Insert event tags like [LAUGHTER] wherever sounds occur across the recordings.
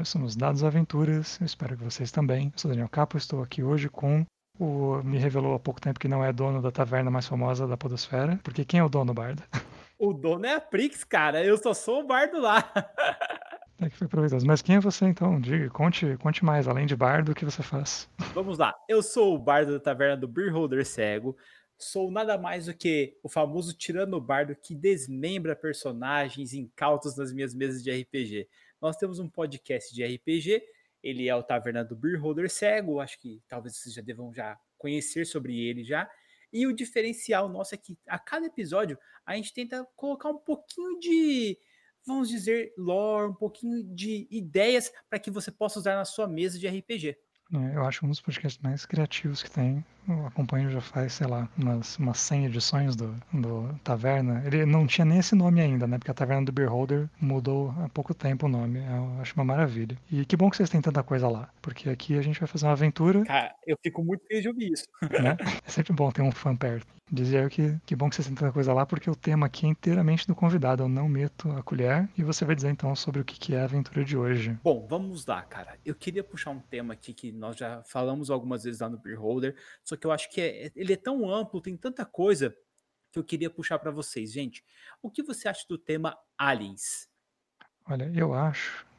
Nós somos Dados Aventuras, eu espero que vocês também. Eu sou Daniel Capo, estou aqui hoje com o. Me revelou há pouco tempo que não é dono da taverna mais famosa da Podosfera, porque quem é o dono, Bardo? O dono é a Prix, cara, eu só sou o bardo lá. É que foi proveitoso. Mas quem é você então? Diga, conte, conte mais, além de bardo, o que você faz? Vamos lá, eu sou o bardo da taverna do Beerholder Cego. Sou nada mais do que o famoso tirano bardo que desmembra personagens incautos nas minhas mesas de RPG. Nós temos um podcast de RPG, ele é o Taverna do Beerholder Cego, acho que talvez vocês já devam já conhecer sobre ele já. E o diferencial nosso é que a cada episódio a gente tenta colocar um pouquinho de, vamos dizer, lore, um pouquinho de ideias para que você possa usar na sua mesa de RPG. É, eu acho um dos podcasts mais criativos que tem. Eu acompanho já faz, sei lá, umas, umas 100 edições do, do Taverna. Ele não tinha nem esse nome ainda, né? Porque a Taverna do Beholder mudou há pouco tempo o nome. Eu acho uma maravilha. E que bom que vocês têm tanta coisa lá. Porque aqui a gente vai fazer uma aventura. Cara, eu fico muito feliz de ouvir isso. [LAUGHS] Né? É sempre bom ter um fã perto. Dizia eu que que bom que vocês têm tanta coisa lá, porque o tema aqui é inteiramente do convidado. Eu não meto a colher. E você vai dizer então sobre o que é a aventura de hoje. Bom, vamos lá, cara. Eu queria puxar um tema aqui que nós já falamos algumas vezes lá no Beholder, só que eu acho que é, ele é tão amplo, tem tanta coisa que eu queria puxar para vocês. Gente, o que você acha do tema aliens? Olha, eu acho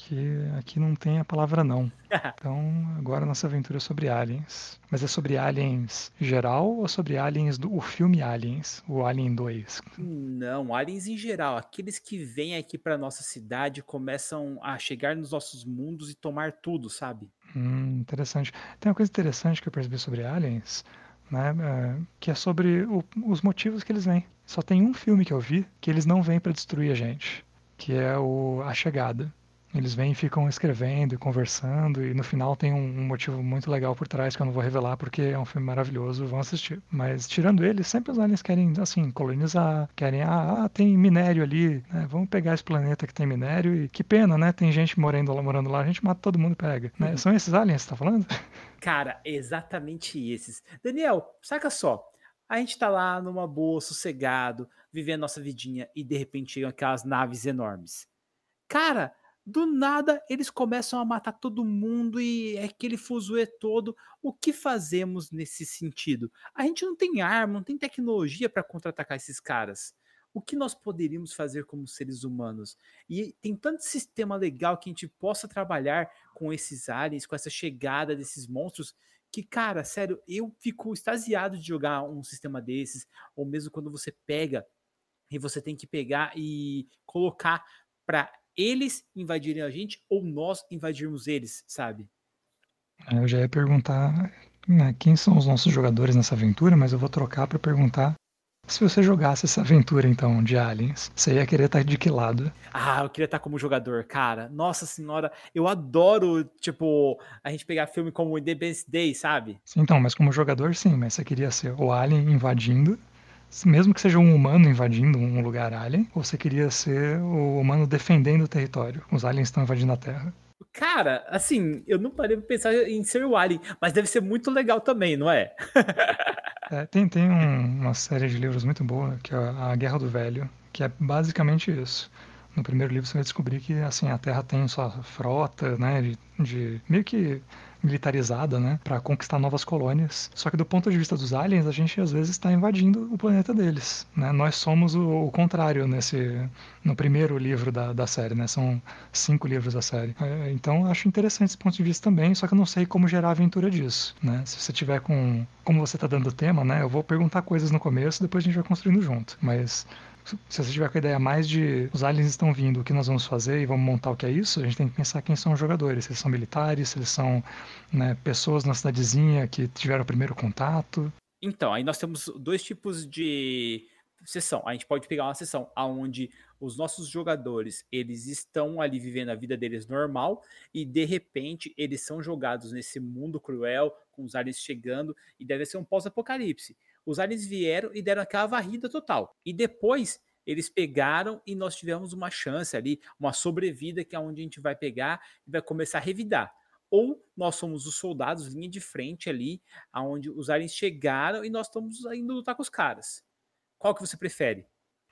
que aqui não tem a palavra não. [LAUGHS] Então, agora nossa aventura é sobre aliens. Mas é sobre aliens geral ou sobre aliens do o filme Aliens, o Alien 2? Não, aliens em geral, aqueles que vêm aqui para nossa cidade começam a chegar nos nossos mundos e tomar tudo, sabe? Hum, interessante. Tem uma coisa interessante que eu percebi sobre aliens, né, é, que é sobre o, os motivos que eles vêm. Só tem um filme que eu vi que eles não vêm para destruir a gente, que é o A Chegada. Eles vêm e ficam escrevendo e conversando, e no final tem um, um, motivo muito legal por trás que eu não vou revelar porque é um filme maravilhoso, vão assistir. Mas tirando ele, sempre os aliens querem, assim, colonizar, querem, ah, ah tem minério ali, né? vamos pegar esse planeta que tem minério, e que pena, né? Tem gente morando lá, morando lá a gente mata todo mundo e pega. Né? Uhum. São esses aliens que você tá falando? [LAUGHS] Cara, exatamente esses. Daniel, saca só. A gente tá lá numa boa, sossegado, vivendo nossa vidinha, e de repente chegam aquelas naves enormes. Cara, do nada, eles começam a matar todo mundo e é aquele fuzuê todo. O que fazemos nesse sentido? A gente não tem arma, não tem tecnologia para contra-atacar esses caras. O que nós poderíamos fazer como seres humanos? E tem tanto sistema legal que a gente possa trabalhar com esses aliens, com essa chegada desses monstros, que, cara, sério, eu fico extasiado de jogar um sistema desses, ou mesmo quando você pega e você tem que pegar e colocar para eles invadirem a gente ou nós invadirmos eles, sabe? É, eu já ia perguntar né, quem são os nossos jogadores nessa aventura, mas eu vou trocar para perguntar se você jogasse essa aventura, então, de Aliens, você ia querer estar de que lado? Ah, eu queria estar como jogador, cara. Nossa senhora, eu adoro, tipo, a gente pegar filme como Independence Day, sabe? Sim, então, mas como jogador, sim, mas você queria ser o Alien invadindo mesmo que seja um humano invadindo um lugar alien, ou você queria ser o humano defendendo o território? Os aliens estão invadindo a Terra. Cara, assim, eu não parei pra pensar em ser o Alien, mas deve ser muito legal também, não é? [LAUGHS] é tem tem um, uma série de livros muito boa, que é A Guerra do Velho, que é basicamente isso. No primeiro livro você vai descobrir que assim a Terra tem sua frota, né, de, de meio que militarizada, né, para conquistar novas colônias. Só que do ponto de vista dos aliens, a gente às vezes está invadindo o planeta deles, né? Nós somos o, o, contrário nesse no primeiro livro da, da série, né? São cinco livros da série. É, então acho interessante esse ponto de vista também, só que eu não sei como gerar a aventura disso, né? Se você tiver com como você está dando o tema, né? Eu vou perguntar coisas no começo, depois a gente vai construindo junto, mas se você tiver com a ideia mais de os aliens estão vindo, o que nós vamos fazer e vamos montar o que é isso, a gente tem que pensar quem são os jogadores. Se eles são militares, se eles são né, pessoas na cidadezinha que tiveram o primeiro contato. Então, aí nós temos dois tipos de sessão. A gente pode pegar uma sessão onde os nossos jogadores eles estão ali vivendo a vida deles normal e de repente eles são jogados nesse mundo cruel com os aliens chegando e deve ser um pós-apocalipse os aliens vieram e deram aquela varrida total. E depois eles pegaram e nós tivemos uma chance ali, uma sobrevida que é onde a gente vai pegar e vai começar a revidar. Ou nós somos os soldados, linha de frente ali, aonde os aliens chegaram e nós estamos indo lutar com os caras. Qual que você prefere?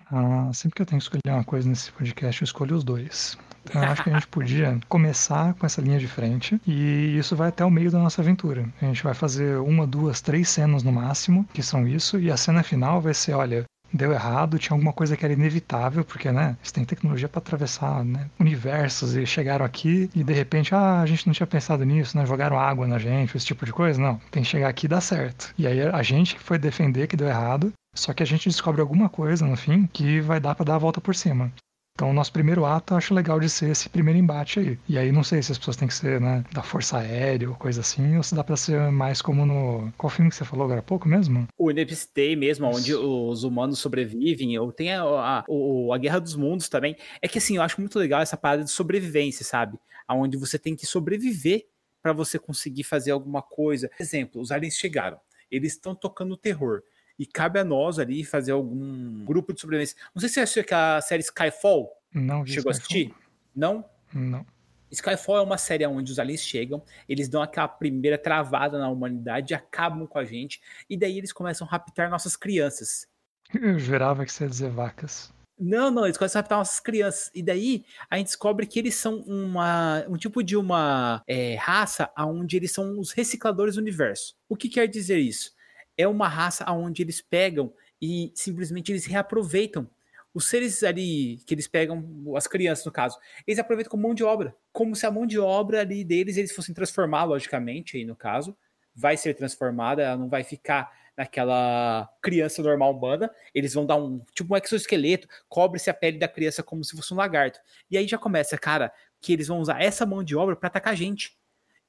Ah, sempre que eu tenho que escolher uma coisa nesse podcast, eu escolho os dois. Então, eu acho que a gente podia começar com essa linha de frente e isso vai até o meio da nossa aventura. A gente vai fazer uma, duas, três cenas no máximo, que são isso, e a cena final vai ser, olha, deu errado, tinha alguma coisa que era inevitável, porque, né, eles têm tecnologia para atravessar né, universos e chegaram aqui e de repente, ah, a gente não tinha pensado nisso, né, jogaram água na gente, esse tipo de coisa. Não, tem que chegar aqui e dar certo. E aí a gente que foi defender que deu errado, só que a gente descobre alguma coisa no fim que vai dar para dar a volta por cima. Então, o nosso primeiro ato eu acho legal de ser esse primeiro embate aí. E aí, não sei se as pessoas têm que ser né, da Força Aérea ou coisa assim, ou se dá pra ser mais como no. Qual filme que você falou agora há pouco mesmo? O Independence Day mesmo, onde os humanos sobrevivem, ou tem a, a, a, Guerra dos Mundos também. É que assim, eu acho muito legal essa parada de sobrevivência, sabe? Onde você tem que sobreviver para você conseguir fazer alguma coisa. Por exemplo, os aliens chegaram, eles estão tocando terror e cabe a nós ali fazer algum grupo de sobrevivência. Não sei se você assistiu aquela série Skyfall. Não vi Chegou Skyfall. a assistir? Não? Não. Skyfall é uma série onde os aliens chegam, eles dão aquela primeira travada na humanidade, acabam com a gente, e daí eles começam a raptar nossas crianças. Eu jurava que você ia dizer vacas. Não, não, eles começam a raptar nossas crianças. E daí a gente descobre que eles são uma, um tipo de uma é, raça onde eles são os recicladores do universo. O que quer dizer isso? É uma raça onde eles pegam e simplesmente eles reaproveitam os seres ali que eles pegam, as crianças no caso, eles aproveitam como mão de obra, como se a mão de obra ali deles eles fossem transformar, logicamente, aí no caso, vai ser transformada, ela não vai ficar naquela criança normal humana, eles vão dar um tipo um exoesqueleto, cobre-se a pele da criança como se fosse um lagarto. E aí já começa, cara, que eles vão usar essa mão de obra para atacar a gente.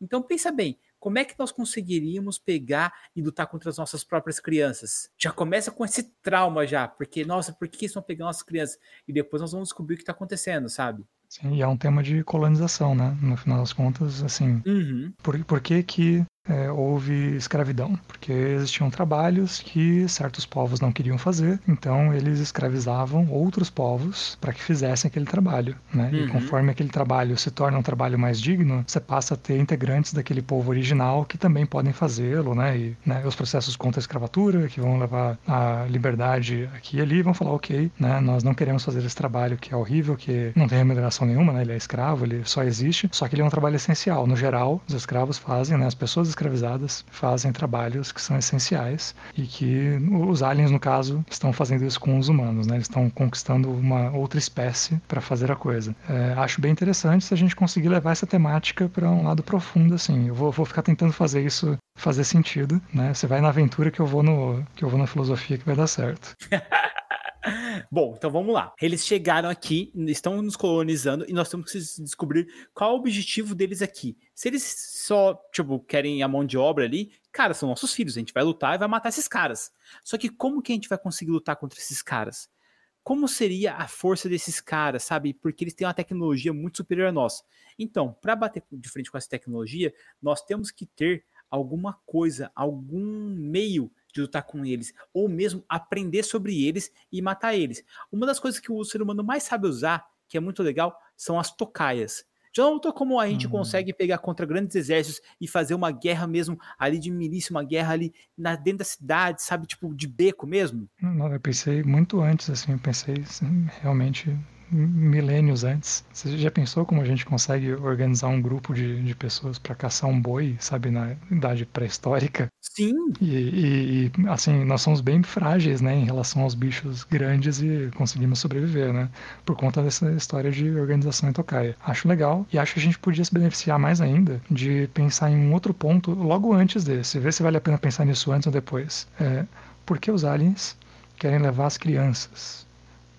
Então pensa bem, como é que nós conseguiríamos pegar e lutar contra as nossas próprias crianças? Já começa com esse trauma já, porque, nossa, por que estão pegando nossas crianças? E depois nós vamos descobrir o que está acontecendo, sabe? Sim, e é um tema de colonização, né? No final das contas, assim, uhum. por, por que que é, houve escravidão, porque existiam trabalhos que certos povos não queriam fazer, então eles escravizavam outros povos para que fizessem aquele trabalho, né? Uhum. E conforme aquele trabalho se torna um trabalho mais digno, você passa a ter integrantes daquele povo original que também podem fazê-lo, né? E né, os processos contra a escravatura, que vão levar à liberdade aqui e ali, vão falar, ok, né? Nós não queremos fazer esse trabalho que é horrível, que não tem remuneração nenhuma, né? Ele é escravo, ele só existe, só que ele é um trabalho essencial. No geral, os escravos fazem, né? As pessoas escravizadas fazem trabalhos que são essenciais e que os aliens, no caso, estão fazendo isso com os humanos, né? Eles estão conquistando uma outra espécie para fazer a coisa. É, acho bem interessante se a gente conseguir levar essa temática para um lado profundo, assim. Eu vou, vou ficar tentando fazer isso fazer sentido, né? Você vai na aventura que eu vou no que eu vou na filosofia que vai dar certo. [LAUGHS] Bom, então vamos lá. Eles chegaram aqui, estão nos colonizando e nós temos que descobrir qual o objetivo deles aqui. Se eles só, tipo, querem a mão de obra ali, cara, são nossos filhos, a gente vai lutar e vai matar esses caras. Só que como que a gente vai conseguir lutar contra esses caras? Como seria a força desses caras, sabe? Porque eles têm uma tecnologia muito superior a nós. Então, para bater de frente com essa tecnologia, nós temos que ter alguma coisa, algum meio de lutar com eles, ou mesmo aprender sobre eles e matar eles. Uma das coisas que o ser humano mais sabe usar, que é muito legal, são as tocaias. Já notou como a gente uhum. consegue pegar contra grandes exércitos e fazer uma guerra mesmo ali de milícia, uma guerra ali na, dentro da cidade, sabe? Tipo, de beco mesmo? Não, eu pensei muito antes, assim, eu pensei assim, realmente milênios antes. Você já pensou como a gente consegue organizar um grupo de, de pessoas para caçar um boi, sabe, na idade pré-histórica? Sim. E, e, e, assim, nós somos bem frágeis, né, em relação aos bichos grandes e conseguimos sobreviver, né, por conta dessa história de organização em tocaia. Acho legal e acho que a gente podia se beneficiar mais ainda de pensar em um outro ponto logo antes desse, ver se vale a pena pensar nisso antes ou depois. É, por que os aliens querem levar as crianças?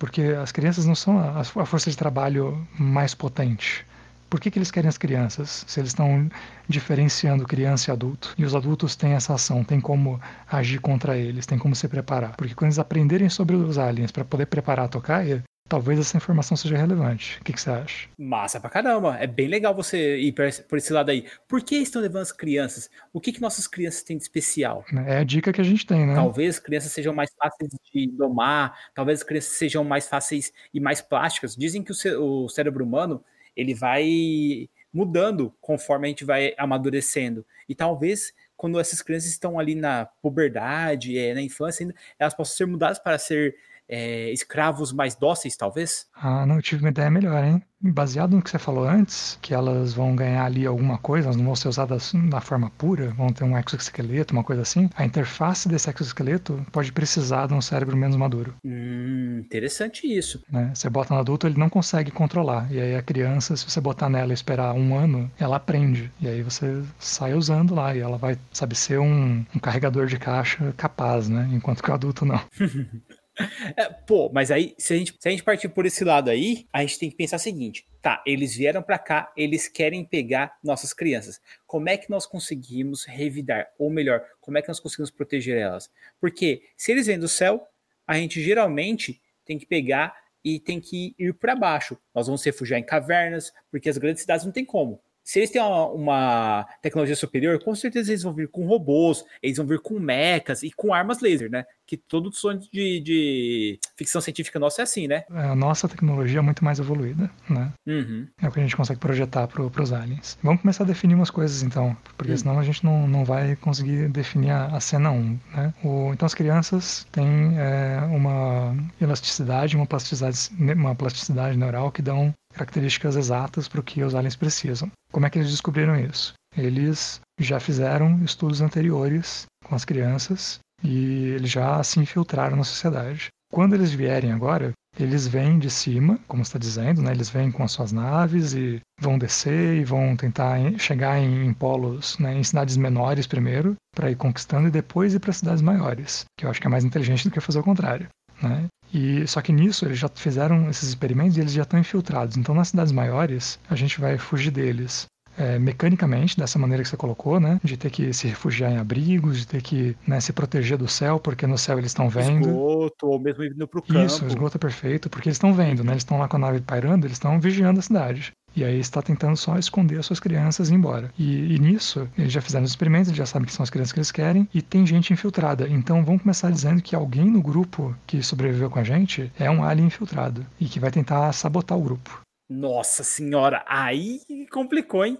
Porque as crianças não são a, a força de trabalho mais potente. Por que, que eles querem as crianças? Se eles estão diferenciando criança e adulto, e os adultos têm essa ação, têm como agir contra eles, têm como se preparar. Porque quando eles aprenderem sobre os aliens para poder preparar a tocaia, talvez essa informação seja relevante. O que, que, você acha? Massa pra caramba. É bem legal você ir por esse lado aí. Por que estão levando as crianças? O que, que nossas crianças têm de especial? É a dica que a gente tem, né? Talvez as crianças sejam mais fáceis de domar, talvez as crianças sejam mais fáceis e mais plásticas. Dizem que o, cérebro humano ele vai mudando conforme a gente vai amadurecendo. E talvez quando essas crianças estão ali na puberdade, é, na infância, ainda, elas possam ser mudadas para ser é, escravos mais dóceis, talvez? Ah, não, eu tive uma ideia melhor, hein? Baseado no que você falou antes, que elas vão ganhar ali alguma coisa, elas não vão ser usadas na forma pura, vão ter um exoesqueleto, uma coisa assim. A interface desse exoesqueleto pode precisar de um cérebro menos maduro. Hum, interessante isso. Né? Você bota no adulto, ele não consegue controlar. E aí a criança, se você botar nela e esperar um ano, ela aprende. E aí você sai usando lá e ela vai, sabe, ser um, um carregador de caixa capaz, né? Enquanto que o adulto não. [LAUGHS] [LAUGHS] É, pô, mas aí, se a, gente, se a gente partir por esse lado aí, a gente tem que pensar o seguinte: tá, eles vieram para cá, eles querem pegar nossas crianças. Como é que nós conseguimos revidar? Ou melhor, como é que nós conseguimos proteger elas? Porque se eles vêm do céu, a gente geralmente tem que pegar e tem que ir para baixo. Nós vamos refugiar em cavernas, porque as grandes cidades não tem como se eles têm uma, uma, tecnologia superior, com certeza eles vão vir com robôs, eles vão vir com mechas e com armas laser, né? Que todo sonho de, de ficção científica nossa é assim, né? É, a nossa tecnologia é muito mais evoluída, né? Uhum. É o que a gente consegue projetar para os aliens. Vamos começar a definir umas coisas então, porque uhum. senão a gente não, não vai conseguir definir a, a cena 1, né? O, então as crianças têm é, uma elasticidade, uma plasticidade, uma plasticidade neural que dão características exatas para o que os aliens precisam. Como é que eles descobriram isso? Eles já fizeram estudos anteriores com as crianças e eles já se infiltraram na sociedade. Quando eles vierem agora, eles vêm de cima, como está dizendo, né? eles vêm com as suas naves e vão descer e vão tentar chegar em, polos, né? em cidades menores primeiro, para ir conquistando e depois ir para cidades maiores, que eu acho que é mais inteligente do que fazer o contrário. Né? E só que nisso eles já fizeram esses experimentos e eles já estão infiltrados. Então nas cidades maiores a gente vai fugir deles. É, mecanicamente, dessa maneira que você colocou, né? De ter que se refugiar em abrigos, de ter que né, se proteger do céu, porque no céu eles estão vendo. Esgoto, ou mesmo indo pro campo. Isso, esgoto é perfeito, porque eles estão vendo, né? Eles estão lá com a nave pairando, eles estão vigiando a cidade. E aí está tentando só esconder as suas crianças e ir embora. E, e, nisso, eles já fizeram os experimentos, eles já sabem que são as crianças que eles querem, e tem gente infiltrada. Então vamos começar dizendo que alguém no grupo que sobreviveu com a gente é um alien infiltrado e que vai tentar sabotar o grupo. Nossa senhora, aí complicou, hein?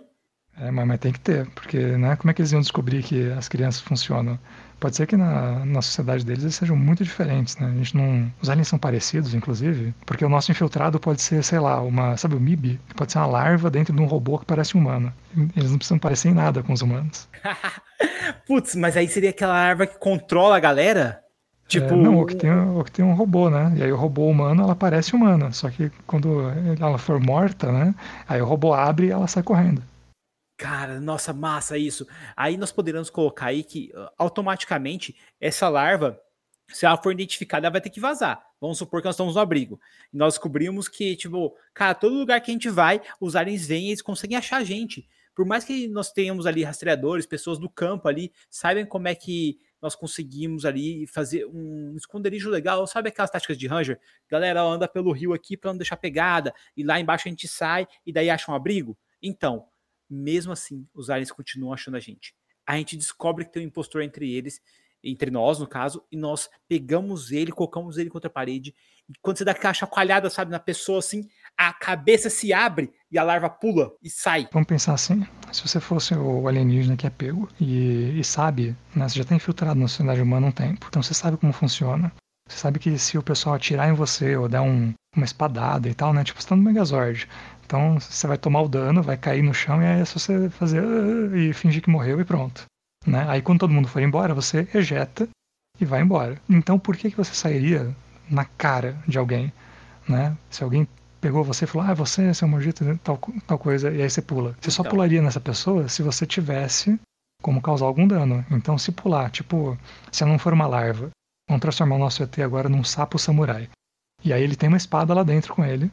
É, mas, mas tem que ter, porque né, como é que eles iam descobrir que as crianças funcionam? Pode ser que na, na sociedade deles eles sejam muito diferentes, né? A gente não. Os aliens são parecidos, inclusive, porque o nosso infiltrado pode ser, sei lá, uma. Sabe o MIB? Pode ser uma larva dentro de um robô que parece humano. Eles não precisam parecer em nada com os humanos. [LAUGHS] Putz, mas aí seria aquela larva que controla a galera? Tipo... É, não, ou que, tem, ou que tem um robô, né? E aí o robô humano, ela parece humana. Só que quando ela for morta, né? Aí o robô abre e ela sai correndo. Cara, nossa, massa isso. Aí nós poderíamos colocar aí que automaticamente essa larva, se ela for identificada, ela vai ter que vazar. Vamos supor que nós estamos no abrigo. E nós descobrimos que, tipo, cara, todo lugar que a gente vai, os aliens vêm e eles conseguem achar a gente. Por mais que nós tenhamos ali rastreadores, pessoas do campo ali, saibam como é que nós conseguimos ali fazer um esconderijo legal. Sabe aquelas táticas de Ranger? Galera, anda pelo rio aqui para não deixar pegada, e lá embaixo a gente sai e daí acha um abrigo. Então, mesmo assim, os aliens continuam achando a gente. A gente descobre que tem um impostor entre eles, entre nós, no caso, e nós pegamos ele, colocamos ele contra a parede. E quando você dá aquela chacoalhada, sabe, na pessoa assim, a cabeça se abre e a larva pula e sai. Vamos pensar assim: se você fosse o alienígena que é pego e, e sabe, né, você já está infiltrado na sociedade humana há um tempo, então você sabe como funciona. Você sabe que se o pessoal atirar em você ou der um, uma espadada e tal, né? Tipo, você tá no Megazord. Então você vai tomar o dano, vai cair no chão e aí é só você fazer uh, e fingir que morreu e pronto. Né? Aí quando todo mundo for embora, você ejeta e vai embora. Então por que, que você sairia na cara de alguém? Né? Se alguém pegou você e falou, ah, você, seu mojito, tal, tal coisa, e aí você pula. Você só então. pularia nessa pessoa se você tivesse como causar algum dano. Então se pular, tipo, se não for uma larva, vamos transformar o nosso ET agora num sapo samurai. E aí ele tem uma espada lá dentro com ele,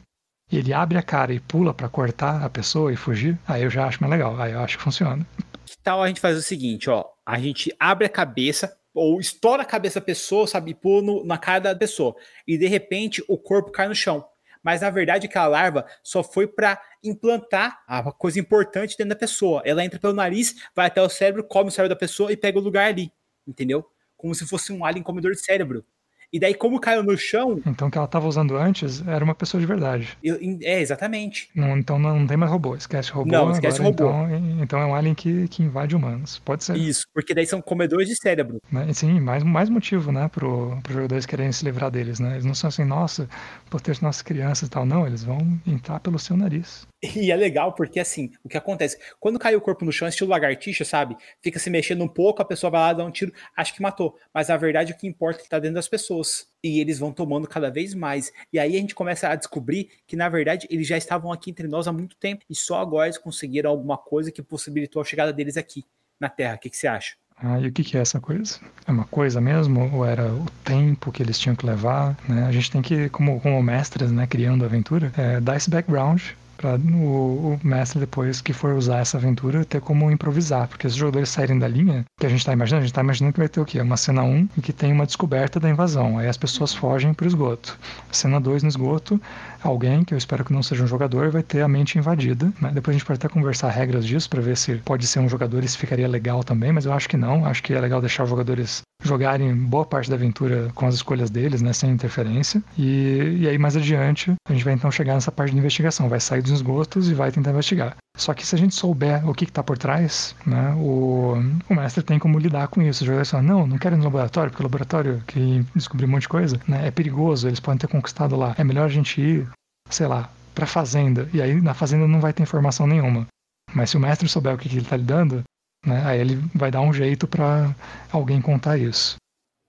e ele abre a cara e pula para cortar a pessoa e fugir, aí eu já acho mais legal. Aí eu acho que funciona. Que tal a gente fazer o seguinte, ó? A gente abre a cabeça, ou estoura a cabeça da pessoa, sabe? E pula no, na cara da pessoa. E de repente o corpo cai no chão. Mas na verdade aquela larva só foi para implantar a coisa importante dentro da pessoa. Ela entra pelo nariz, vai até o cérebro, come o cérebro da pessoa e pega o lugar ali. Entendeu? Como se fosse um alien comedor de cérebro. E daí, como caiu no chão. Então, o que ela estava usando antes era uma pessoa de verdade. Eu, é, exatamente. Não, então não tem mais robô. Esquece robô. Não, esquece agora, robô. Então, então é um alien que, que invade humanos. Pode ser. Isso, porque daí são comedores de cérebro. Né? Sim, mais, mais motivo, né, pro, pro jogadores quererem se livrar deles, né? Eles não são assim, nossa, proteger nossas crianças e tal. Não, eles vão entrar pelo seu nariz. E é legal porque, assim, o que acontece? Quando cai o corpo no chão, estilo lagartixa, sabe? Fica se mexendo um pouco, a pessoa vai lá dar um tiro, acho que matou. Mas a verdade, o que importa é que tá dentro das pessoas. E eles vão tomando cada vez mais. E aí a gente começa a descobrir que, na verdade, eles já estavam aqui entre nós há muito tempo. E só agora eles conseguiram alguma coisa que possibilitou a chegada deles aqui na Terra. O que, que você acha? Ah, e o que, que é essa coisa? É uma coisa mesmo? Ou era o tempo que eles tinham que levar? Né? A gente tem que, como, como mestres, né, criando aventura, é, dar esse background para o, mestre depois que for usar essa aventura ter como improvisar, porque se os jogadores saírem da linha que a gente está imaginando, a gente está imaginando que vai ter o quê? Uma cena 1 em que tem uma descoberta da invasão, aí as pessoas fogem para o esgoto. Cena 2 no esgoto, alguém, que eu espero que não seja um jogador, vai ter a mente invadida. Né? Depois a gente pode até conversar regras disso para ver se pode ser um jogador e se ficaria legal também, mas eu acho que não, acho que é legal deixar os jogadores jogarem boa parte da aventura com as escolhas deles, né, sem interferência. E, e aí mais adiante a gente vai então chegar nessa parte de investigação, vai sair dos esgotos e vai tentar investigar. Só que se a gente souber o que está por trás, né, o, o mestre tem como lidar com isso. Os jogadores falam, não, não quero ir no laboratório, porque o laboratório que descobrir um monte de coisa né, é perigoso, eles podem ter conquistado lá. É melhor a gente ir, sei lá, para fazenda. E aí na fazenda não vai ter informação nenhuma. Mas se o mestre souber o que, que ele está lidando, né? Aí ele vai dar um jeito para alguém contar isso.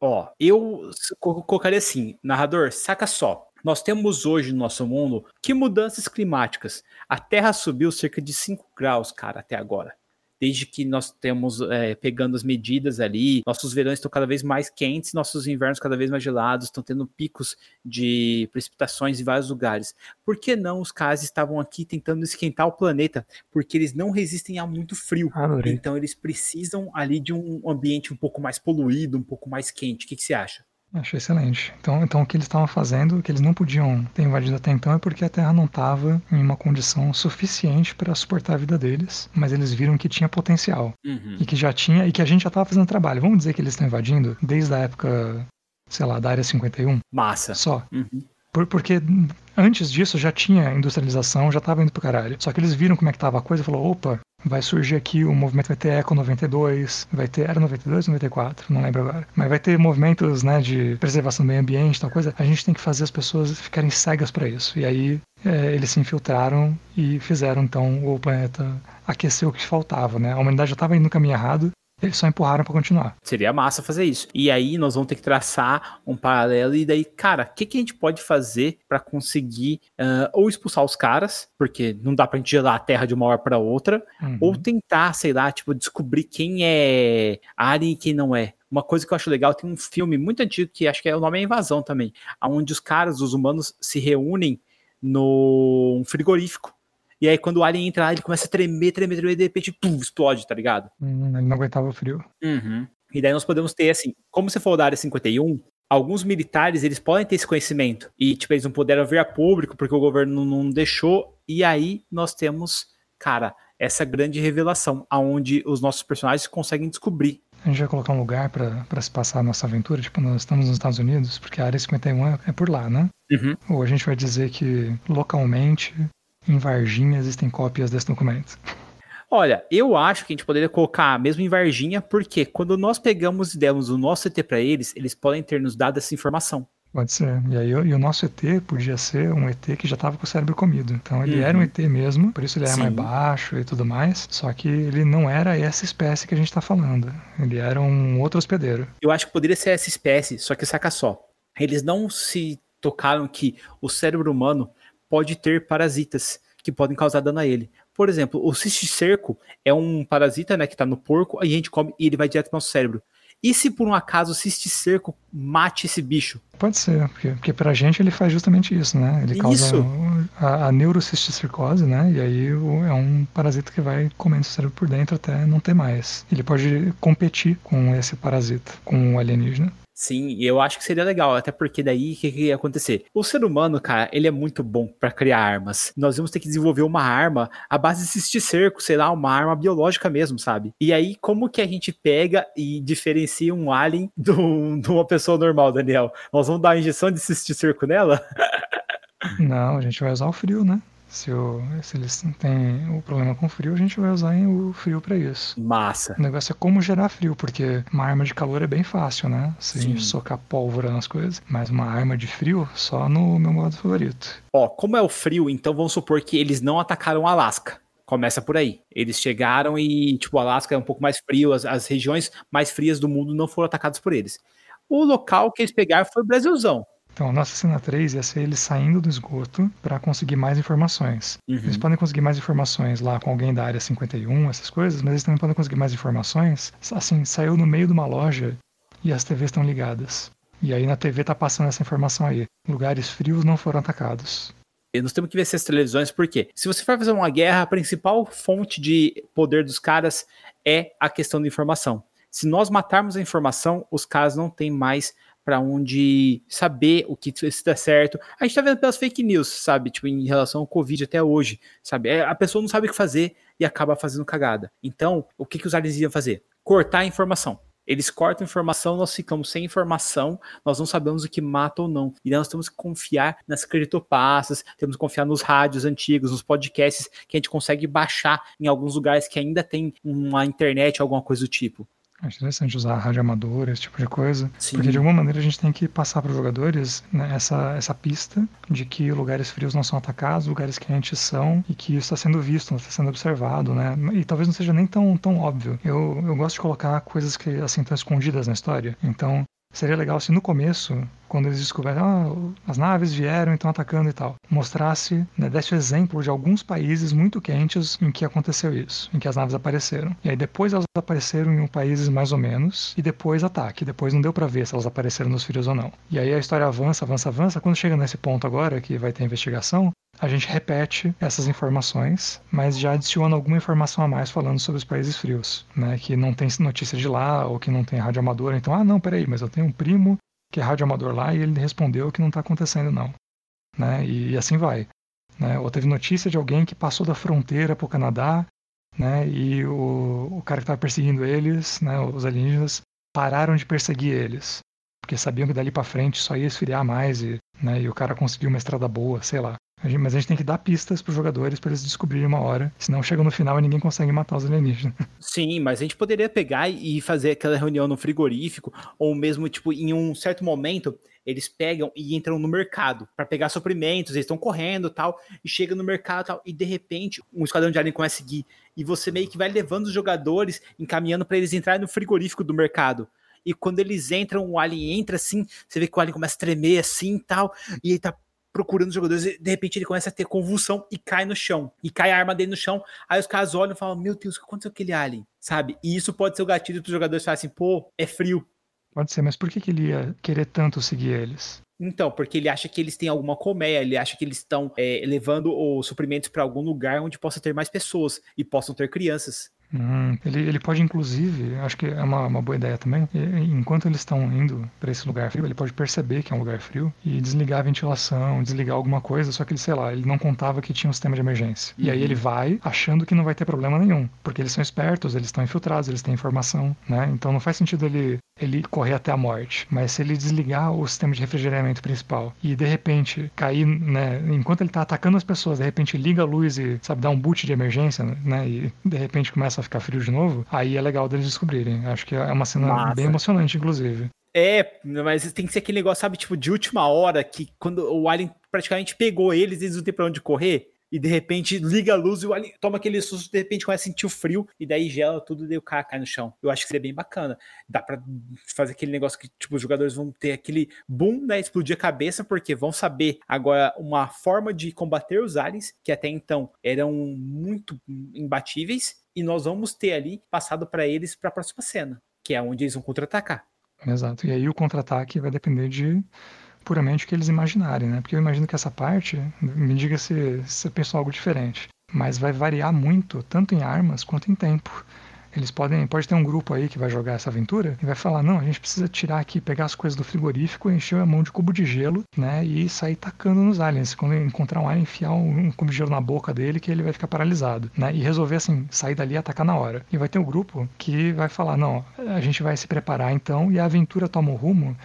Ó, eu colocaria assim, narrador, saca só. Nós temos hoje no nosso mundo que mudanças climáticas. A Terra subiu cerca de 5 graus, cara, até agora desde que nós temos é, pegando as medidas ali, nossos verões estão cada vez mais quentes, nossos invernos cada vez mais gelados, estão tendo picos de precipitações em vários lugares. Por que não os caras estavam aqui tentando esquentar o planeta? Porque eles não resistem a muito frio. Adorei. Então eles precisam ali de um ambiente um pouco mais poluído, um pouco mais quente. O que, que você acha? Achei excelente. Então, então o que eles estavam fazendo, que eles não podiam ter invadido até então, é porque a Terra não estava em uma condição suficiente para suportar a vida deles, mas eles viram que tinha potencial uhum. e que já tinha e que a gente já estava fazendo trabalho. Vamos dizer que eles estão invadindo desde a época, sei lá, da área 51. Massa. Só. Uhum. Por, porque antes disso já tinha industrialização, já estava indo pro caralho. Só que eles viram como é que tava a coisa e falou, opa, vai surgir aqui o movimento vai ter Eco 92, vai ter era 92 ou 94, não lembro agora. Mas vai ter movimentos, né, de preservação do meio ambiente, tal coisa. A gente tem que fazer as pessoas ficarem cegas para isso. E aí é, eles se infiltraram e fizeram então o planeta aquecer o que faltava, né? A humanidade já estava indo no caminho errado eles só empurraram para continuar. Seria massa fazer isso. E aí nós vamos ter que traçar um paralelo e daí, cara, o que, que a gente pode fazer para conseguir uh, ou expulsar os caras, porque não dá pra gente gelar a Terra de uma hora para outra, uhum. ou tentar, sei lá, tipo, descobrir quem é alien e quem não é. Uma coisa que eu acho legal, tem um filme muito antigo que acho que é o nome é Invasão também, onde os caras, os humanos, se reúnem no frigorífico e aí, quando o alien entra lá, ele começa a tremer, tremer, tremer, e de repente, pum, explode, tá ligado? Hum, ele não aguentava o frio. Uhum. E daí nós podemos ter, assim, como você for da área 51, alguns militares, eles podem ter esse conhecimento. E, tipo, eles não puderam vir a público porque o governo não deixou. E aí nós temos, cara, essa grande revelação, aonde os nossos personagens conseguem descobrir a gente vai colocar um lugar para se passar a nossa aventura, tipo, nós estamos nos Estados Unidos, porque a área 51 é, é por lá, né? Uhum. Ou a gente vai dizer que localmente em Varginha existem cópias desse documento? Olha, eu acho que a gente poderia colocar mesmo em Varginha, porque quando nós pegamos e demos o nosso ET para eles, eles podem ter nos dado essa informação. Pode ser. E aí e o nosso ET podia ser um ET que já estava com o cérebro comido. Então ele uhum. era um ET mesmo, por isso ele era Sim. mais baixo e tudo mais. Só que ele não era essa espécie que a gente está falando. Ele era um outro hospedeiro. Eu acho que poderia ser essa espécie, só que saca só. Eles não se tocaram que o cérebro humano pode ter parasitas que podem causar dano a ele. Por exemplo, o cisticerco é um parasita né, que está no porco, e a gente come e ele vai direto para o nosso cérebro. E se por um acaso o cisticerco mate esse bicho? Pode ser, porque, porque pra gente ele faz justamente isso, né? Ele causa isso. a, a neurocisticercose, né? E aí o, é um parasita que vai comendo o cérebro por dentro até não ter mais. Ele pode competir com esse parasita, com o alienígena. Sim, eu acho que seria legal, até porque daí o que, que, ia acontecer? O ser humano, cara, ele é muito bom para criar armas. Nós vamos ter que desenvolver uma arma à base de cerco, sei lá, uma arma biológica mesmo, sabe? E aí, como que a gente pega e diferencia um alien [LAUGHS] do, de uma pessoa normal, Daniel? Nós vamos dar uma injeção de cerco nela? [LAUGHS] Não, a gente vai usar o frio, né? Se, o, se eles têm o problema com frio, a gente vai usar o frio para isso. Massa. O negócio é como gerar frio, porque uma arma de calor é bem fácil, né? Se Sim. a gente socar pólvora nas coisas. Mas uma arma de frio, só no meu modo favorito. Ó, como é o frio, então vamos supor que eles não atacaram Alasca. Começa por aí. Eles chegaram e, tipo, o Alasca é um pouco mais frio, as, as regiões mais frias do mundo não foram atacadas por eles. O local que eles pegaram foi o Brasilzão. Então, a nossa cena 3 ia ser eles saindo do esgoto para conseguir mais informações. Uhum. Eles podem conseguir mais informações lá com alguém da área 51, essas coisas, mas eles também podem conseguir mais informações. Assim, saiu no meio de uma loja e as TVs estão ligadas. E aí na TV tá passando essa informação aí. Lugares frios não foram atacados. E nós temos que ver essas televisões, porque se você for fazer uma guerra, a principal fonte de poder dos caras é a questão da informação. Se nós matarmos a informação, os caras não têm mais para onde saber o que está certo. A gente tá vendo pelas fake news, sabe? Tipo, em relação ao Covid até hoje, sabe? É, a pessoa não sabe o que fazer e acaba fazendo cagada. Então, o que, que os aliens iam fazer? Cortar a informação. Eles cortam informação, nós ficamos sem informação, nós não sabemos o que mata ou não. E nós temos que confiar nas criptopassas, temos que confiar nos rádios antigos, nos podcasts que a gente consegue baixar em alguns lugares que ainda tem uma internet, alguma coisa do tipo. É interessante usar rádio amador, esse tipo de coisa. Sim. Porque de alguma maneira a gente tem que passar para os jogadores né, essa, essa pista de que lugares frios não são atacados, lugares quentes são, e que isso está sendo visto, está sendo observado, né? E talvez não seja nem tão, tão óbvio. Eu, eu gosto de colocar coisas que assim estão escondidas na história. Então, Seria legal se no começo, quando eles descoberem, ah, as naves vieram e estão atacando e tal, mostrasse, né, desse exemplo de alguns países muito quentes em que aconteceu isso, em que as naves apareceram. E aí depois elas apareceram em um países mais ou menos, e depois ataque. Depois não deu para ver se elas apareceram nos frios ou não. E aí a história avança, avança, avança. Quando chega nesse ponto agora, que vai ter investigação, a gente repete essas informações, mas já adiciona alguma informação a mais falando sobre os países frios, né? Que não tem notícia de lá ou que não tem rádio amador. Então, ah, não, peraí, mas eu tenho um primo que é rádio amador lá e ele respondeu que não está acontecendo não, né? E, e assim vai. Né? Ou teve notícia de alguém que passou da fronteira para o Canadá, né? E o, o cara que estava perseguindo eles, né? Os alienígenas pararam de perseguir eles porque sabiam que dali para frente só ia esfriar mais e, né, e o cara conseguiu uma estrada boa, sei lá. Mas a gente tem que dar pistas para os jogadores para eles descobrirem uma hora, senão chega no final e ninguém consegue matar os alienígenas. [LAUGHS] Sim, mas a gente poderia pegar e fazer aquela reunião no frigorífico, ou mesmo, tipo, em um certo momento, eles pegam e entram no mercado para pegar suprimentos, eles estão correndo tal, e chega no mercado tal, e de repente um esquadrão de alien começa a seguir, e você meio que vai levando os jogadores, encaminhando para eles entrarem no frigorífico do mercado e quando eles entram, o Alien entra assim, você vê que o Alien começa a tremer assim e tal, e ele tá procurando os jogadores, e de repente ele começa a ter convulsão e cai no chão. E cai a arma dele no chão. Aí os caras olham e falam: Meu Deus, o que aconteceu com aquele alien? Sabe? E isso pode ser o gatilho para os jogadores falarem assim: Pô, é frio. Pode ser, mas por que, que ele ia querer tanto seguir eles? Então, porque ele acha que eles têm alguma colmeia, ele acha que eles estão é, levando os suprimentos para algum lugar onde possa ter mais pessoas e possam ter crianças. Hum, ele, ele pode, inclusive, acho que é uma, uma boa ideia também, enquanto eles estão indo para esse lugar frio, ele pode perceber que é um lugar frio e desligar a ventilação, desligar alguma coisa, só que ele, sei lá, ele não contava que tinha um sistema de emergência. E aí ele uhum. vai achando que não vai ter problema nenhum, porque eles são espertos, eles estão infiltrados, eles têm informação, né? Então não faz sentido ele, ele correr até a morte. Mas se ele desligar o sistema de refrigeramento principal e de repente cair, né, enquanto ele está atacando as pessoas, de repente liga a luz e, sabe, dá um boot de emergência, né? E de repente começa a ficar frio de novo, aí é legal deles descobrirem. Acho que é uma cena Massa. bem emocionante, inclusive. É, mas tem que ser aquele negócio, sabe, tipo, de última hora, que quando o Alien praticamente pegou eles, eles não tem pra onde correr e de repente liga a luz e o alien toma aquele susto, de repente começa a sentir o frio e daí gela tudo e o cara cai no chão. Eu acho que seria bem bacana. Dá para fazer aquele negócio que tipo os jogadores vão ter aquele boom, né, explodir a cabeça porque vão saber agora uma forma de combater os aliens que até então eram muito imbatíveis e nós vamos ter ali passado para eles para a próxima cena, que é onde eles vão contra-atacar. Exato. E aí o contra-ataque vai depender de puramente o que eles imaginarem, né? Porque eu imagino que essa parte, me diga se você pensou algo diferente, mas vai variar muito, tanto em armas quanto em tempo. Eles podem, pode ter um grupo aí que vai jogar essa aventura e vai falar: não, a gente precisa tirar aqui, pegar as coisas do frigorífico, encher a mão de cubo de gelo, né? E sair tacando nos aliens. Quando encontrar um alien, enfiar um, cubo de gelo na boca dele que ele vai ficar paralisado, né? E resolver assim, sair dali e atacar na hora. E vai ter um grupo que vai falar: não, a gente vai se preparar então e a aventura toma o rumo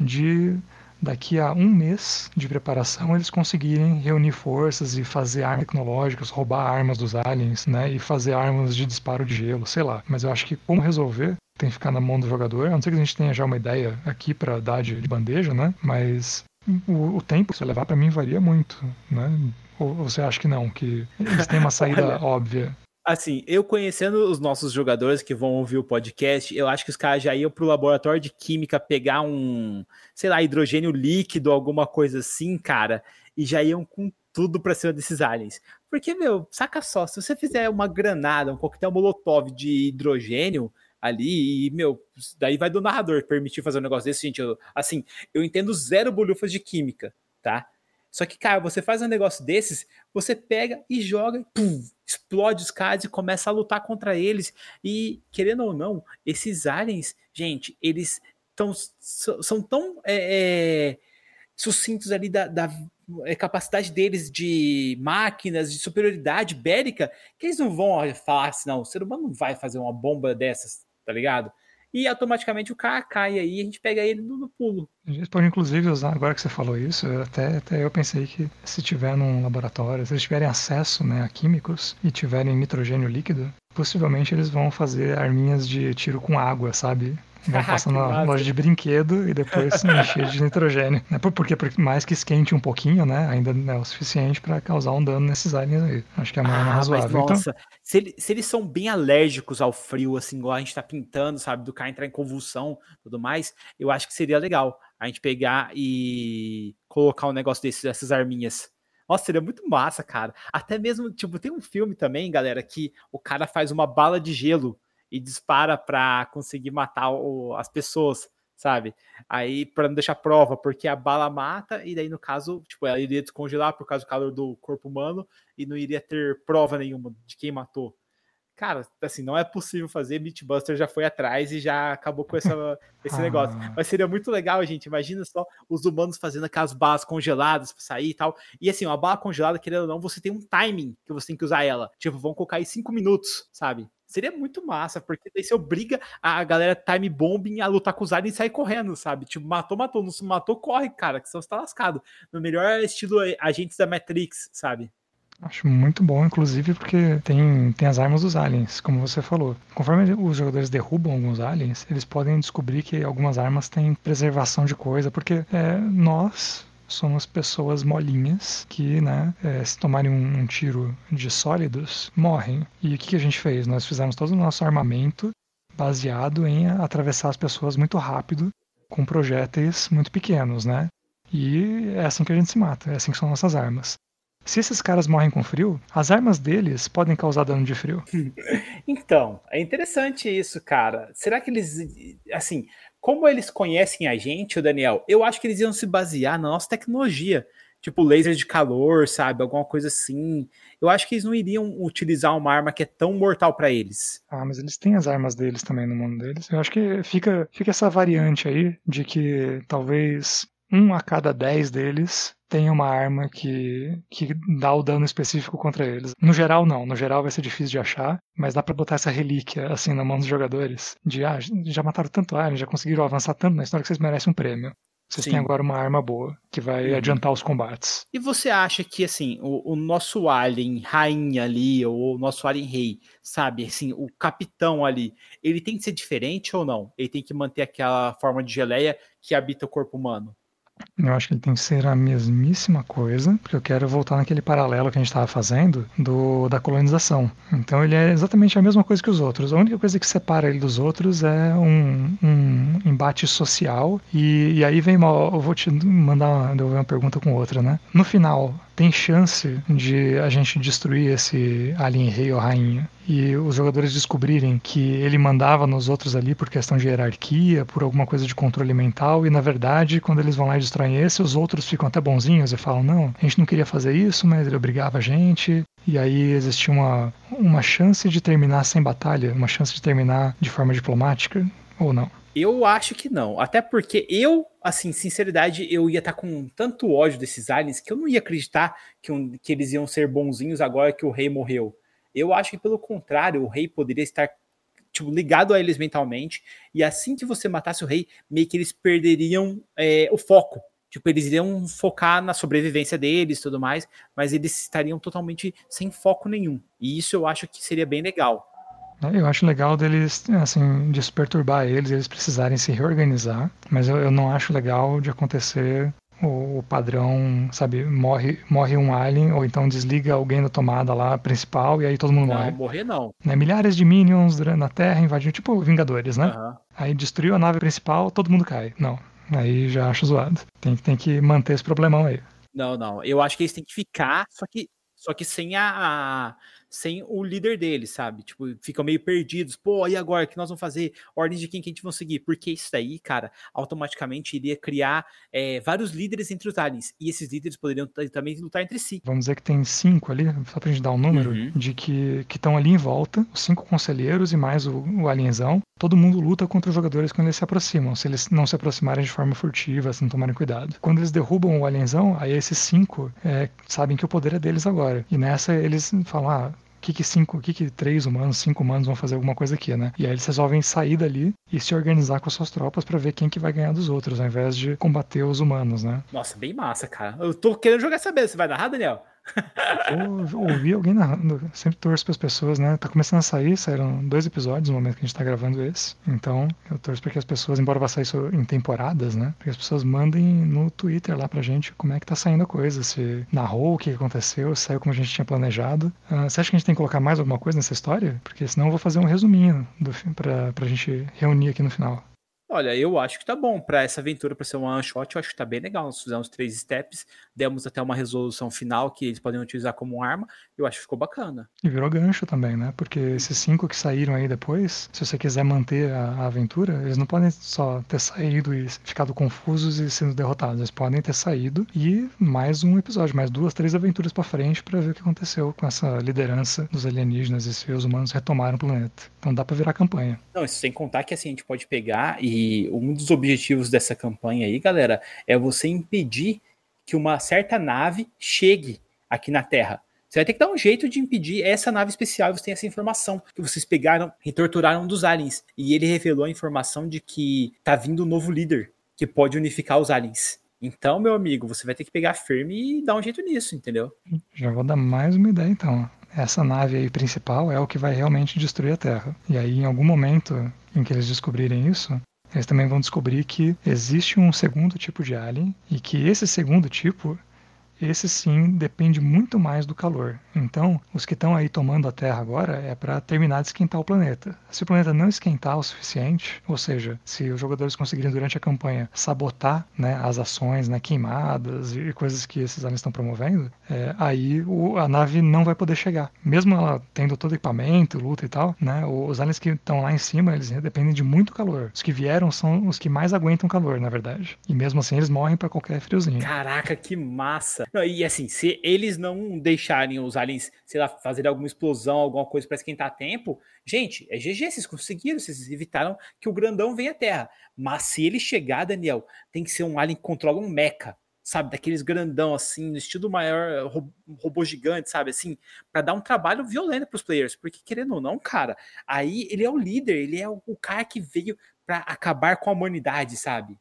de daqui a um mês de preparação eles conseguirem reunir forças e fazer armas tecnológicas, roubar armas dos aliens, né? E fazer armas de disparo de gelo, sei lá. Mas eu acho que como resolver tem que ficar na mão do jogador. A não ser que a gente tenha já uma ideia aqui para dar de, de, bandeja, né? Mas o, o tempo que você levar para mim varia muito, né? Ou você acha que não, que eles têm uma [LAUGHS] saída óbvia? Assim, eu conhecendo os nossos jogadores que vão ouvir o podcast, eu acho que os caras já iam pro laboratório de química pegar um, sei lá, hidrogênio líquido, alguma coisa assim, cara, e já iam com tudo pra cima desses aliens. Porque, meu, saca só, se você fizer uma granada, um coquetel molotov de hidrogênio ali, e, meu, daí vai do narrador permitir fazer um negócio desse, gente. Eu, assim, eu entendo zero bolhufas de química, tá? Só que, cara, você faz um negócio desses, você pega e joga, pum, explode os caras e começa a lutar contra eles. E, querendo ou não, esses aliens, gente, eles tão, são tão é, é, sucintos ali da, da é, capacidade deles de máquinas, de superioridade bélica, que eles não vão falar assim, não, o ser humano não vai fazer uma bomba dessas, tá ligado? E automaticamente o cara cai aí e a gente pega ele no, pulo. A gente pode inclusive usar, agora que você falou isso, até, até eu pensei que se tiver num laboratório, se eles tiverem acesso né, a químicos e tiverem nitrogênio líquido, possivelmente eles vão fazer arminhas de tiro com água, sabe? Vão [LAUGHS] passar na loja de brinquedo e depois [LAUGHS] encher de nitrogênio. Né? Porque, por mais que esquente um pouquinho, né? Ainda é o suficiente para causar um dano nesses aliens aí. Acho que é a maior ah, razoável. Nossa, então... se, ele, se, eles são bem alérgicos ao frio, assim, igual a gente tá pintando, sabe? Do cara entrar em convulsão tudo mais, eu acho que seria legal a gente pegar e colocar um negócio desses, dessas arminhas. Nossa, seria muito massa, cara. Até mesmo, tipo, tem um filme também, galera, que o cara faz uma bala de gelo e dispara para conseguir matar o, as pessoas, sabe? Aí para não deixar prova, porque a bala mata e daí no caso, tipo, ela iria descongelar por causa do calor do corpo humano e não iria ter prova nenhuma de quem matou. Cara, assim, não é possível fazer. Mythbuster já foi atrás e já acabou com essa, [LAUGHS] esse ah. negócio. Mas seria muito legal, gente. Imagina só os humanos fazendo aquelas balas congeladas para sair e tal. E assim, uma bala congelada, querendo ou não, você tem um timing que você tem que usar ela. Tipo, vão colocar aí cinco minutos, sabe? Seria muito massa, porque daí você obriga a galera time bombing a lutar com os aliens e sair correndo, sabe? Tipo, matou, matou, não se matou, corre, cara, que senão você tá lascado. No melhor estilo agentes da Matrix, sabe? Acho muito bom, inclusive, porque tem, tem as armas dos aliens, como você falou. Conforme os jogadores derrubam alguns aliens, eles podem descobrir que algumas armas têm preservação de coisa, porque é, nós, somos pessoas molinhas que, né, é, se tomarem um, um, tiro de sólidos, morrem. E o que, que a gente fez? Nós fizemos todo o nosso armamento baseado em atravessar as pessoas muito rápido com projéteis muito pequenos, né? E é assim que a gente se mata, é assim que são nossas armas. Se esses caras morrem com frio, as armas deles podem causar dano de frio. [LAUGHS] Então, é interessante isso, cara. Será que eles. Assim, como eles conhecem a gente, o Daniel, eu acho que eles iam se basear na nossa tecnologia. Tipo, laser de calor, sabe? Alguma coisa assim. Eu acho que eles não iriam utilizar uma arma que é tão mortal para eles. Ah, mas eles têm as armas deles também no mundo deles. Eu acho que fica, fica essa variante aí de que talvez um a cada dez deles tem uma arma que, que dá o dano específico contra eles. No geral, não. No geral vai ser difícil de achar, mas dá para botar essa relíquia assim na mão dos jogadores. De, ah, já mataram tanto alien, já conseguiram avançar tanto na história que vocês merecem um prêmio. Vocês Sim. têm agora uma arma boa que vai uhum. adiantar os combates. E você acha que, assim, o, o, nosso alien rainha ali, ou o nosso alien rei, sabe, assim, o capitão ali, ele tem que ser diferente ou não? Ele tem que manter aquela forma de geleia que habita o corpo humano? Eu acho que ele tem que ser a mesmíssima coisa, porque eu quero voltar naquele paralelo que a gente estava fazendo do, da colonização. Então ele é exatamente a mesma coisa que os outros. A única coisa que separa ele dos outros é um, um embate social. E, e aí vem uma. Eu vou te mandar uma, uma pergunta com outra, né? No final, tem chance de a gente destruir esse alien rei ou rainha e os jogadores descobrirem que ele mandava nos outros ali por questão de hierarquia, por alguma coisa de controle mental, e na verdade, quando eles vão lá e destroem esse, os outros ficam até bonzinhos e falam: não, a gente não queria fazer isso, mas ele obrigava a gente. E aí existia uma, uma chance de terminar sem batalha, uma chance de terminar de forma diplomática, ou não? Eu acho que não. Até porque eu, assim, sinceridade, eu ia estar tá com tanto ódio desses aliens que eu não ia acreditar que, um, que eles iam ser bonzinhos agora que o rei morreu. Eu acho que, pelo contrário, o rei poderia estar tipo, ligado a eles mentalmente, e assim que você matasse o rei, meio que eles perderiam é, o foco. Tipo, eles iriam focar na sobrevivência deles e tudo mais, mas eles estariam totalmente sem foco nenhum. E isso eu acho que seria bem legal. Eu acho legal deles, assim, de perturbar eles, eles precisarem se reorganizar, mas eu, eu não acho legal de acontecer o, o, padrão, sabe, morre, morre um alien, ou então desliga alguém da tomada lá principal e aí todo mundo não, morre. Não, morrer não. Né, milhares de minions na Terra invadindo, tipo Vingadores, né? Uhum. Aí destruiu a nave principal, todo mundo cai. Não, aí já acho zoado. Tem, tem que manter esse problemão aí. Não, não. Eu acho que eles têm que ficar, só que, só que sem a, a sem o líder deles, sabe? Tipo, ficam meio perdidos. Pô, e agora? O que nós vamos fazer? Ordem de quem que a gente vai seguir? Porque isso daí, cara, automaticamente iria criar é, vários líderes entre os aliens. E esses líderes poderiam também lutar entre si. Vamos dizer que tem cinco ali, só pra gente dar um número, uhum. de que estão ali em volta, os cinco conselheiros e mais o, o alienzão. Todo mundo luta contra os jogadores quando eles se aproximam, se eles não se aproximarem de forma furtiva, se não tomarem cuidado. Quando eles derrubam o alienzão, aí esses cinco é, sabem que o poder é deles agora. E nessa eles falam, ah, que que cinco, que que três humanos, cinco humanos vão fazer alguma coisa aqui, né? E aí eles resolvem sair dali e se organizar com as suas tropas para ver quem que vai ganhar dos outros, ao invés de combater os humanos, né? Nossa, bem massa, cara. Eu tô querendo jogar essa mesa. Você vai narrar, Daniel? Ou ouvir alguém narrando. Sempre torço para as pessoas, né? Tá começando a sair, saíram dois episódios no momento que a gente tá gravando esse. Então, eu torço para que as pessoas, embora vá sair isso em temporadas, né? Para que as pessoas mandem no Twitter lá pra gente como é que tá saindo a coisa. Se narrou, o que aconteceu, se saiu como a gente tinha planejado. Uh, você acha que a gente tem que colocar mais alguma coisa nessa história? Porque senão eu vou fazer um resuminho pra, pra gente reunir aqui no final. Olha, eu acho que tá bom para essa aventura, para ser um one shot, eu acho que tá bem legal. Nós fizemos três steps, demos até uma resolução final que eles podem utilizar como arma, eu acho que ficou bacana. E virou gancho também, né? Porque esses cinco que saíram aí depois, se você quiser manter a, a aventura, eles não podem só ter saído e ficado confusos e sendo derrotados, eles podem ter saído e mais um episódio, mais duas, três aventuras para frente para ver o que aconteceu com essa liderança dos alienígenas e se os humanos retomaram o planeta. Então dá para virar campanha. Não, isso sem contar que assim a gente pode pegar e e um dos objetivos dessa campanha aí, galera, é você impedir que uma certa nave chegue aqui na Terra. Você vai ter que dar um jeito de impedir essa nave especial. Você tem essa informação que vocês pegaram e torturaram um dos aliens. E ele revelou a informação de que tá vindo um novo líder que pode unificar os aliens. Então, meu amigo, você vai ter que pegar firme e dar um jeito nisso, entendeu? Já vou dar mais uma ideia então. Essa nave aí principal é o que vai realmente destruir a Terra. E aí, em algum momento em que eles descobrirem isso, eles também vão descobrir que existe um segundo tipo de alien e que esse segundo tipo esse sim depende muito mais do calor. Então, os que estão aí tomando a Terra agora é para terminar de esquentar o planeta. Se o planeta não esquentar o suficiente, ou seja, se os jogadores conseguirem durante a campanha sabotar né, as ações, né, queimadas e coisas que esses aliens estão promovendo, é, aí o, a nave não vai poder chegar. Mesmo ela tendo todo equipamento, luta e tal, né, os aliens que estão lá em cima, eles dependem de muito calor. Os que vieram são os que mais aguentam calor, na verdade. E mesmo assim, eles morrem para qualquer friozinho. Caraca, que massa! Não, e assim, se eles não deixarem os aliens, sei lá, fazerem alguma explosão, alguma coisa para esquentar tempo, gente, é GG, vocês conseguiram, vocês evitaram que o grandão venha à Terra. Mas se ele chegar, Daniel, tem que ser um alien que controla um mecha, sabe, daqueles grandão assim, no estilo maior, robô gigante, sabe, assim, para dar um trabalho violento para os players, porque querendo ou não, cara, aí ele é o líder, ele é o cara que veio para acabar com a humanidade, sabe?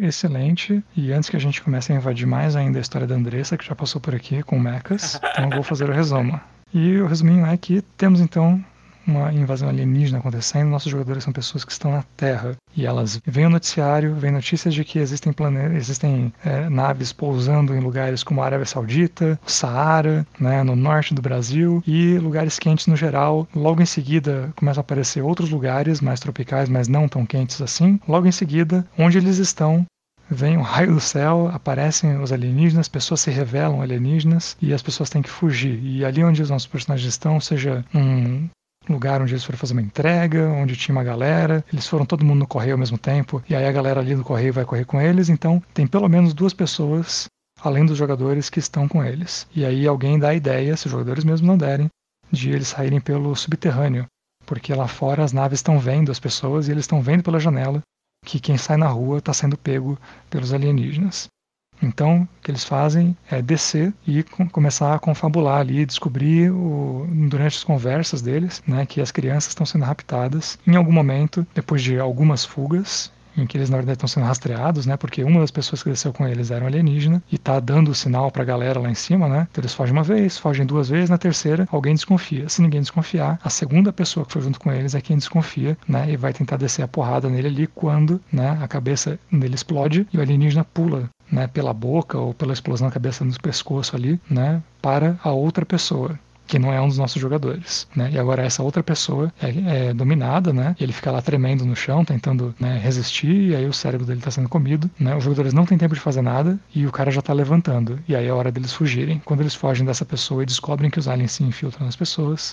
Excelente. E antes que a gente comece a invadir mais ainda a história da Andressa, que já passou por aqui com mechas, [LAUGHS] então eu vou fazer o resumo. E o resuminho é que temos então uma invasão alienígena acontecendo, nossos jogadores são pessoas que estão na Terra e elas veem o noticiário, veem notícias de que existem planetas, existem é, naves pousando em lugares como a Arábia Saudita, o Saara, né, no norte do Brasil e lugares quentes no geral. Logo em seguida começam a aparecer outros lugares mais tropicais, mas não tão quentes assim. Logo em seguida, onde eles estão vem um raio do céu, aparecem os alienígenas, pessoas se revelam alienígenas e as pessoas têm que fugir. E ali onde os nossos personagens estão, seja um lugar onde eles foram fazer uma entrega, onde tinha uma galera, eles foram todo mundo no correio ao mesmo tempo, e aí a galera ali do correio vai correr com eles, então tem pelo menos duas pessoas além dos jogadores que estão com eles. E aí alguém dá a ideia, se os jogadores mesmo não derem, de eles saírem pelo subterrâneo, porque lá fora as naves estão vendo as pessoas e eles estão vendo pela janela que quem sai na rua está sendo pego pelos alienígenas. Então, o que eles fazem é descer e começar a confabular ali, descobrir o, durante as conversas deles, né, que as crianças estão sendo raptadas. Em algum momento, depois de algumas fugas, em que eles na verdade estão sendo rastreados, né? Porque uma das pessoas que desceu com eles era um alienígena e tá dando o sinal pra galera lá em cima, né? Então eles fogem uma vez, fogem duas vezes, na terceira alguém desconfia. Se ninguém desconfiar, a segunda pessoa que foi junto com eles é quem desconfia, né? E vai tentar descer a porrada nele ali quando, né, a cabeça dele explode e o alienígena pula né, pela boca ou pela explosão da cabeça no pescoço ali, né, para a outra pessoa que não é um dos nossos jogadores, né? E agora essa outra pessoa é, é dominada, né? Ele fica lá tremendo no chão, tentando né, resistir, e aí o cérebro dele está sendo comido, né? Os jogadores não têm tempo de fazer nada e o cara já está levantando. E aí é a hora deles fugirem. Quando eles fogem dessa pessoa e descobrem que os aliens se infiltram nas pessoas,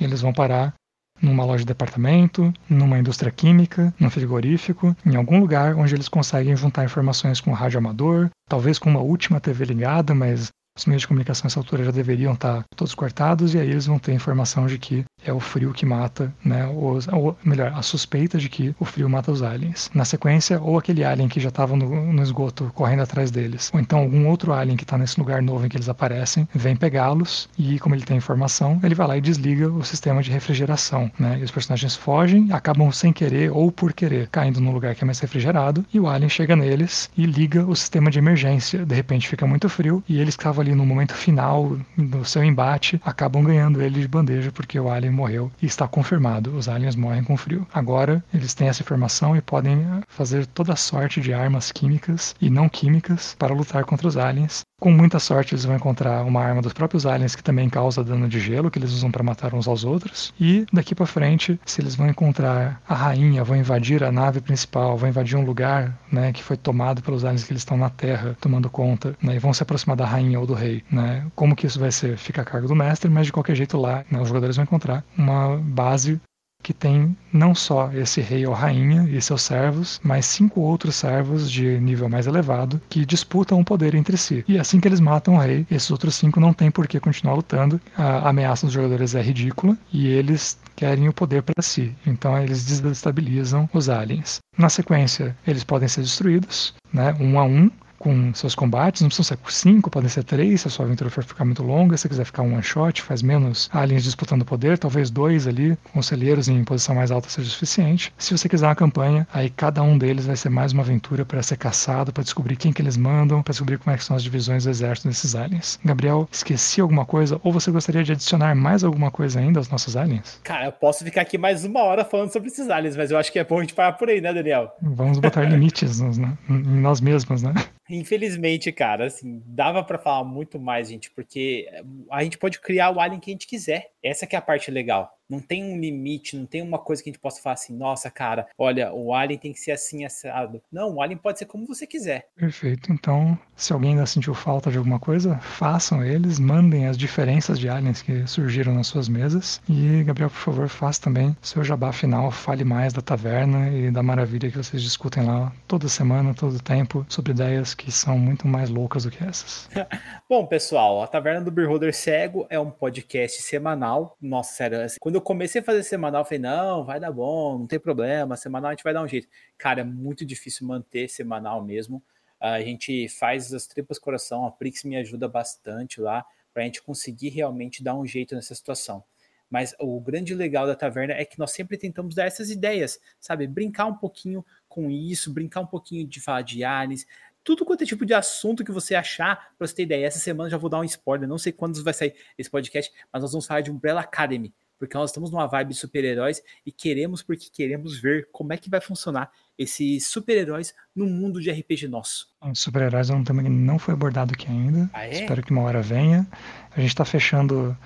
eles vão parar numa loja de departamento, numa indústria química, num frigorífico, em algum lugar onde eles conseguem juntar informações com o rádio amador, talvez com uma última TV ligada, mas os meios de comunicação nessa altura já deveriam estar todos cortados e aí eles vão ter informação de que é o frio que mata, né? Ou melhor, a suspeita de que o frio mata os aliens. Na sequência, ou aquele alien que já estava no, no, esgoto correndo atrás deles, ou então algum outro alien que está nesse lugar novo em que eles aparecem, vem pegá-los e, como ele tem informação, ele vai lá e desliga o sistema de refrigeração, né? E os personagens fogem, acabam sem querer ou por querer caindo num lugar que é mais refrigerado e o alien chega neles e liga o sistema de emergência. De repente fica muito frio e eles estavam ali no momento final do seu embate, acabam ganhando ele de bandeja porque o alien morreu e está confirmado, os aliens morrem com frio. Agora eles têm essa informação e podem fazer toda sorte de armas químicas e não químicas para lutar contra os aliens com muita sorte, eles vão encontrar uma arma dos próprios aliens que também causa dano de gelo, que eles usam para matar uns aos outros. E daqui para frente, se eles vão encontrar a rainha, vão invadir a nave principal, vão invadir um lugar né, que foi tomado pelos aliens que eles estão na Terra tomando conta, né, e vão se aproximar da rainha ou do rei. Né? Como que isso vai ser? Fica a cargo do mestre, mas de qualquer jeito lá, né, os jogadores vão encontrar uma base que tem não só esse rei ou rainha e seus servos, mas cinco outros servos de nível mais elevado que disputam o poder entre si. E assim que eles matam o rei, esses outros cinco não têm por que continuar lutando. A ameaça dos jogadores é ridícula e eles querem o poder para si. Então eles desestabilizam os aliens. Na sequência, eles podem ser destruídos, né, um a um, com seus combates, não precisam ser cinco, podem ser três, se a sua aventura for ficar muito longa, se você quiser ficar um one shot, faz menos aliens disputando poder, talvez dois ali, conselheiros em posição mais alta seja o suficiente. Se você quiser uma campanha, aí cada um deles vai ser mais uma aventura para ser caçado, para descobrir quem que eles mandam, para descobrir como é que são as divisões do exército desses aliens. Gabriel, esqueci alguma coisa ou você gostaria de adicionar mais alguma coisa ainda aos nossos aliens? Cara, eu posso ficar aqui mais uma hora falando sobre esses aliens, mas eu acho que é bom a gente parar por aí, né, Daniel? Vamos botar [LAUGHS] limites né, em nós mesmos, né? Infelizmente, cara, assim, dava para falar muito mais, gente, porque a gente pode criar o alien que a gente quiser. Essa que é a parte legal. Não tem um limite, não tem uma coisa que a gente possa falar assim, nossa, cara, olha, o alien tem que ser assim assado. Não, o alien pode ser como você quiser. Perfeito. Então, se alguém ainda sentiu falta de alguma coisa, façam eles, mandem as diferenças de aliens que surgiram nas suas mesas. E, Gabriel, por favor, faça também seu jabá final, fale mais da taverna e da maravilha que vocês discutem lá toda semana, todo tempo, sobre ideias que são muito mais loucas do que essas. [LAUGHS] Bom, pessoal, a Taverna do Beholder Cego é um podcast semanal. Nossa, sério, assim, quando eu comecei a fazer semanal, falei, não, vai dar bom, não tem problema, semanal a gente vai dar um jeito. Cara, é muito difícil manter semanal mesmo. A gente faz as tripas coração, a Prix me ajuda bastante lá para a gente conseguir realmente dar um jeito nessa situação. Mas o grande legal da taverna é que nós sempre tentamos dar essas ideias, sabe? Brincar um pouquinho com isso, brincar um pouquinho de falar de aliens, tudo quanto é tipo de assunto que você achar, pra você ter ideia. Essa semana já vou dar um spoiler, não sei quando vai sair esse podcast, mas nós vamos falar de Umbrella Academy, porque nós estamos numa vibe super-heróis e queremos, porque queremos ver como é que vai funcionar esses super-heróis no mundo de RPG nosso. Super-heróis é um tema que não foi abordado aqui ainda. Ah, é? Espero que uma hora venha. A gente está fechando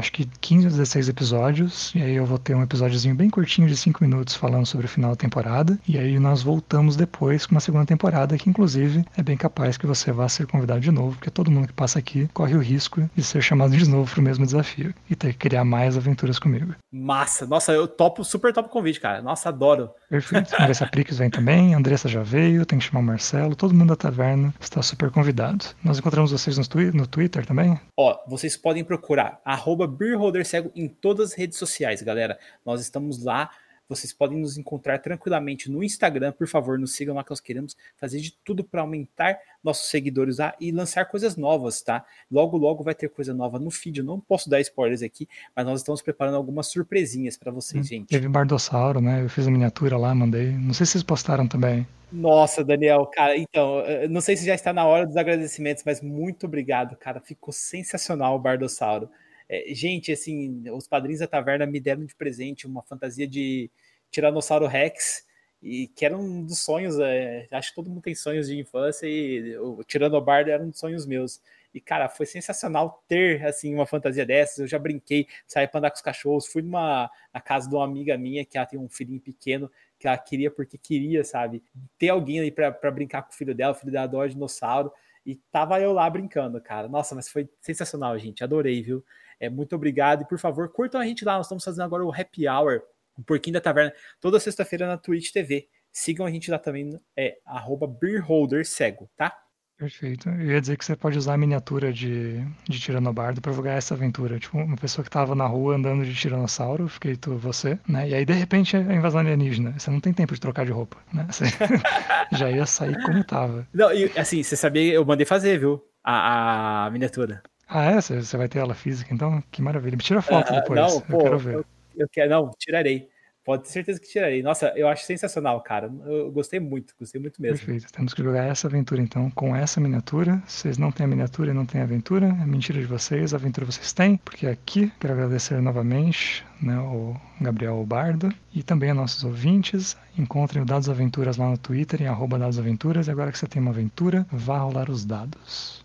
acho que 15 ou 16 episódios, e aí eu vou ter um episódiozinho bem curtinho de 5 minutos falando sobre o final da temporada, e aí nós voltamos depois com uma segunda temporada que inclusive é bem capaz que você vá ser convidado de novo, porque todo mundo que passa aqui corre o risco de ser chamado de novo para o mesmo desafio e ter que criar mais aventuras comigo. Massa! Nossa, eu topo, super top convite, cara. Nossa, adoro. Perfeito. Vamos ver se a Prix vem também, Andressa já veio, tem que chamar o Marcelo, todo mundo da taverna está super convidado. Nós encontramos vocês no, twi no Twitter também? Ó, vocês podem procurar arroba BeerHolderCego em todas as redes sociais, galera. Nós estamos lá vocês podem nos encontrar tranquilamente no Instagram. Por favor, nos sigam lá que nós queremos fazer de tudo para aumentar nossos seguidores lá e lançar coisas novas, tá? Logo, logo vai ter coisa nova no feed. Eu não posso dar spoilers aqui, mas nós estamos preparando algumas surpresinhas para vocês, hum, gente. Teve Bardossauro, né? Eu fiz a miniatura lá, mandei. Não sei se vocês postaram também. Nossa, Daniel, cara, então, não sei se já está na hora dos agradecimentos, mas muito obrigado, cara. Ficou sensacional o Bardossauro. É, gente, assim, os padrinhos da taverna me deram de presente uma fantasia de Tiranossauro Rex, e que era um dos sonhos, é, acho que todo mundo tem sonhos de infância, e o Tiranobardo era um dos sonhos meus. E, cara, foi sensacional ter, assim, uma fantasia dessas. Eu já brinquei, saí para andar com os cachorros. Fui numa, na casa de uma amiga minha, que ela tem um filhinho pequeno, que ela queria porque queria, sabe? Ter alguém ali para brincar com o filho dela. O filho dela adora dinossauro. E tava eu lá brincando, cara. Nossa, mas foi sensacional, gente. Adorei, viu? É, muito obrigado. E por favor, curtam a gente lá. Nós estamos fazendo agora o Happy Hour, o Porquinho da Taverna, toda sexta-feira na Twitch TV. Sigam a gente lá também, é beerholdercego, tá? Perfeito. Eu ia dizer que você pode usar a miniatura de, de Tiranobardo para jogar essa aventura. Tipo, uma pessoa que tava na rua andando de Tiranossauro, fiquei tu, você, né? E aí, de repente, é a invasão alienígena. Você não tem tempo de trocar de roupa, né? Você [LAUGHS] já ia sair como tava. Não, e assim, você sabia, eu mandei fazer, viu? A, a miniatura. Ah, é? Você vai ter ela física, então? Que maravilha. Me tira foto uh, depois. Não, eu pô, quero ver. Eu, eu, quero, não, tirarei. Pode ter certeza que tirarei. Nossa, eu acho sensacional, cara. Eu gostei muito, gostei muito mesmo. Perfeito. Temos que jogar essa aventura então com essa miniatura. Vocês não têm a miniatura e não têm a aventura. É mentira de vocês, a aventura vocês têm. Porque aqui quero agradecer novamente né, o Gabriel Bardo e também a nossos ouvintes. Encontrem o Dados Aventuras lá no Twitter em arroba Dados Aventuras. E agora que você tem uma aventura, vá rolar os dados.